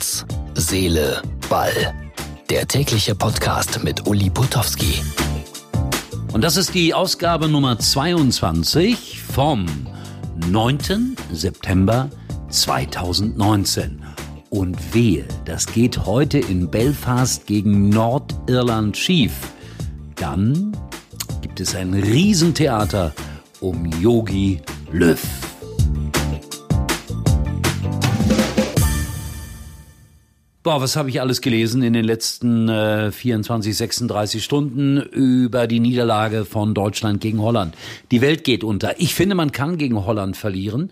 Herz, Seele, Ball. Der tägliche Podcast mit Uli Putowski. Und das ist die Ausgabe Nummer 22 vom 9. September 2019. Und wehe, das geht heute in Belfast gegen Nordirland schief. Dann gibt es ein Riesentheater um Yogi Löw. Boah, was habe ich alles gelesen in den letzten äh, 24, 36 Stunden über die Niederlage von Deutschland gegen Holland. Die Welt geht unter. Ich finde, man kann gegen Holland verlieren.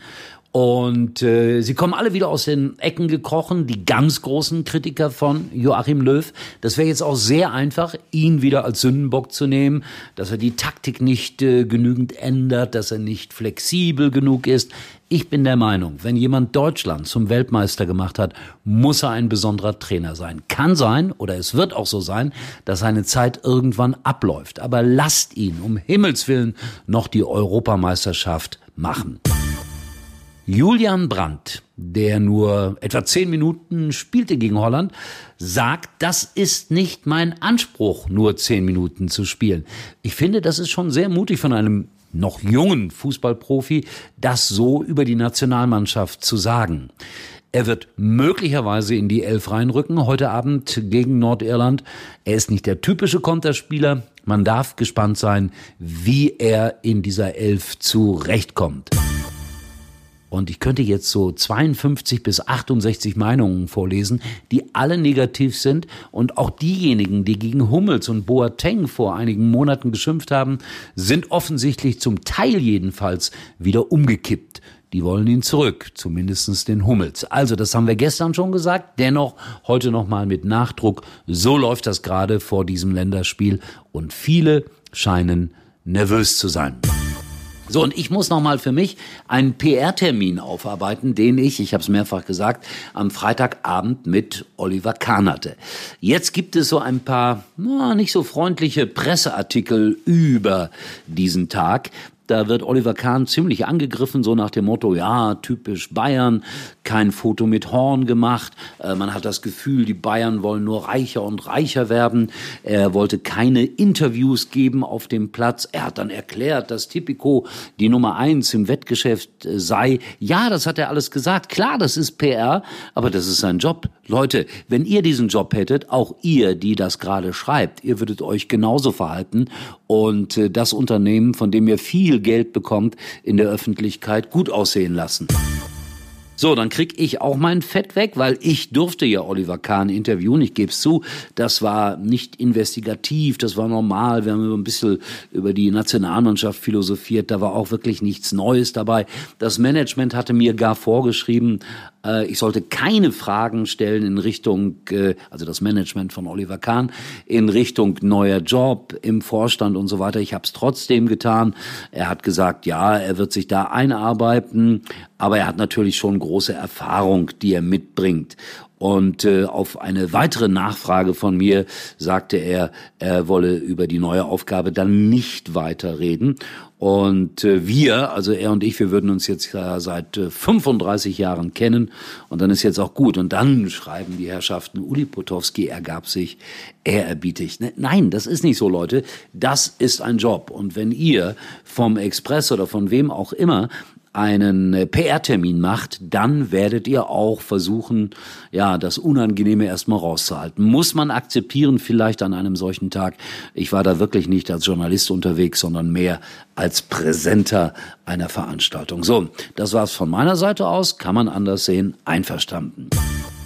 Und äh, sie kommen alle wieder aus den Ecken gekrochen, die ganz großen Kritiker von Joachim Löw. Das wäre jetzt auch sehr einfach, ihn wieder als Sündenbock zu nehmen, dass er die Taktik nicht äh, genügend ändert, dass er nicht flexibel genug ist. Ich bin der Meinung, wenn jemand Deutschland zum Weltmeister gemacht hat, muss er ein besonderer Trainer sein. Kann sein, oder es wird auch so sein, dass seine Zeit irgendwann abläuft. Aber lasst ihn um Himmels Willen noch die Europameisterschaft machen. Julian Brandt, der nur etwa zehn Minuten spielte gegen Holland, sagt, das ist nicht mein Anspruch, nur zehn Minuten zu spielen. Ich finde, das ist schon sehr mutig von einem noch jungen Fußballprofi, das so über die Nationalmannschaft zu sagen. Er wird möglicherweise in die Elf reinrücken heute Abend gegen Nordirland. Er ist nicht der typische Konterspieler. Man darf gespannt sein, wie er in dieser Elf zurechtkommt. Und ich könnte jetzt so 52 bis 68 Meinungen vorlesen, die alle negativ sind. Und auch diejenigen, die gegen Hummels und Boateng vor einigen Monaten geschimpft haben, sind offensichtlich zum Teil jedenfalls wieder umgekippt. Die wollen ihn zurück, zumindestens den Hummels. Also, das haben wir gestern schon gesagt. Dennoch heute nochmal mit Nachdruck. So läuft das gerade vor diesem Länderspiel. Und viele scheinen nervös zu sein. So, und ich muss nochmal für mich einen PR-Termin aufarbeiten, den ich, ich habe es mehrfach gesagt, am Freitagabend mit Oliver Kahn hatte. Jetzt gibt es so ein paar na, nicht so freundliche Presseartikel über diesen Tag. Da wird Oliver Kahn ziemlich angegriffen, so nach dem Motto, ja, typisch Bayern, kein Foto mit Horn gemacht. Äh, man hat das Gefühl, die Bayern wollen nur reicher und reicher werden. Er wollte keine Interviews geben auf dem Platz. Er hat dann erklärt, dass Tipico die Nummer eins im Wettgeschäft äh, sei. Ja, das hat er alles gesagt. Klar, das ist PR, aber das ist sein Job. Leute, wenn ihr diesen Job hättet, auch ihr, die das gerade schreibt, ihr würdet euch genauso verhalten und äh, das Unternehmen, von dem ihr viel Geld bekommt, in der Öffentlichkeit gut aussehen lassen. So, dann krieg ich auch mein Fett weg, weil ich durfte ja Oliver Kahn interviewen. Ich gebe zu, das war nicht investigativ, das war normal. Wir haben ein bisschen über die Nationalmannschaft philosophiert. Da war auch wirklich nichts Neues dabei. Das Management hatte mir gar vorgeschrieben, äh, ich sollte keine Fragen stellen in Richtung, äh, also das Management von Oliver Kahn, in Richtung neuer Job im Vorstand und so weiter. Ich habe es trotzdem getan. Er hat gesagt, ja, er wird sich da einarbeiten, aber er hat natürlich schon große Erfahrung, die er mitbringt. Und äh, auf eine weitere Nachfrage von mir sagte er, er wolle über die neue Aufgabe dann nicht weiterreden. Und äh, wir, also er und ich, wir würden uns jetzt ja seit äh, 35 Jahren kennen und dann ist jetzt auch gut. Und dann schreiben die Herrschaften, Uli Potowski ergab sich ehrerbietig. Ne? Nein, das ist nicht so, Leute. Das ist ein Job. Und wenn ihr vom Express oder von wem auch immer einen äh, PR-Termin macht, dann werdet ihr auch versuchen, ja, das Unangenehme erstmal rauszuhalten. Muss man akzeptieren, vielleicht an einem solchen Tag. Ich war da wirklich nicht als Journalist unterwegs, sondern mehr als Präsenter einer Veranstaltung. So, das war's von meiner Seite aus. Kann man anders sehen. Einverstanden.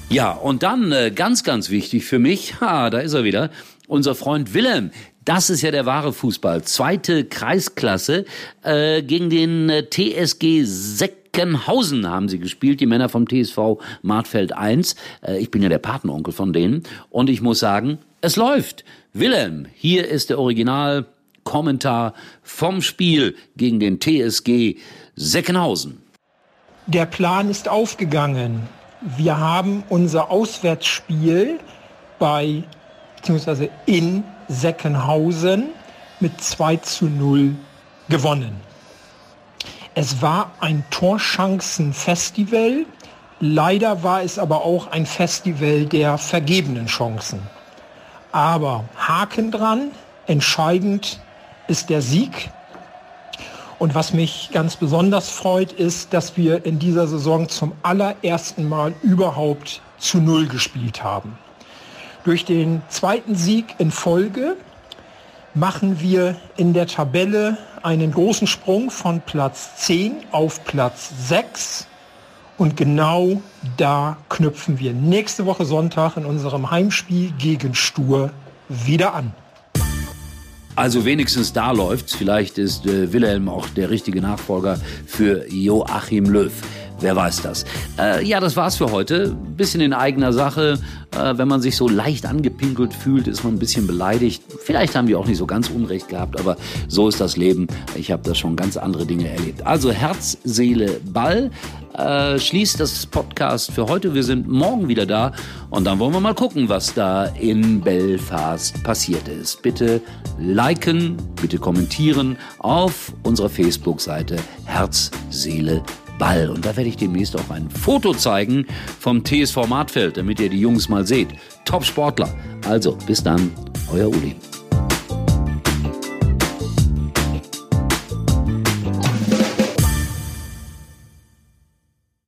Ja, und dann äh, ganz, ganz wichtig für mich, ha, da ist er wieder, unser Freund Willem, das ist ja der wahre Fußball. Zweite Kreisklasse äh, gegen den äh, TSG Seckenhausen haben sie gespielt, die Männer vom TSV Martfeld 1. Äh, ich bin ja der Patenonkel von denen. Und ich muss sagen, es läuft. Willem, hier ist der Originalkommentar vom Spiel gegen den TSG Seckenhausen. Der Plan ist aufgegangen. Wir haben unser Auswärtsspiel bei beziehungsweise in Seckenhausen mit 2 zu 0 gewonnen. Es war ein Torchancenfestival Leider war es aber auch ein Festival der vergebenen Chancen. Aber Haken dran, entscheidend ist der Sieg. Und was mich ganz besonders freut, ist, dass wir in dieser Saison zum allerersten Mal überhaupt zu Null gespielt haben. Durch den zweiten Sieg in Folge machen wir in der Tabelle einen großen Sprung von Platz 10 auf Platz 6 und genau da knüpfen wir nächste Woche Sonntag in unserem Heimspiel gegen Stur wieder an. Also wenigstens da läuft's. Vielleicht ist äh, Wilhelm auch der richtige Nachfolger für Joachim Löw. Wer weiß das. Äh, ja, das war's für heute. Bisschen in eigener Sache. Äh, wenn man sich so leicht angepinkelt fühlt, ist man ein bisschen beleidigt. Vielleicht haben wir auch nicht so ganz Unrecht gehabt, aber so ist das Leben. Ich habe da schon ganz andere Dinge erlebt. Also Herz, Seele, Ball. Äh, schließt das Podcast für heute. Wir sind morgen wieder da und dann wollen wir mal gucken, was da in Belfast passiert ist. Bitte liken, bitte kommentieren auf unserer Facebook-Seite Herz, Seele, Ball. Und da werde ich demnächst auch ein Foto zeigen vom TSV Martfeld, damit ihr die Jungs mal seht. Top Sportler. Also, bis dann, euer Uli.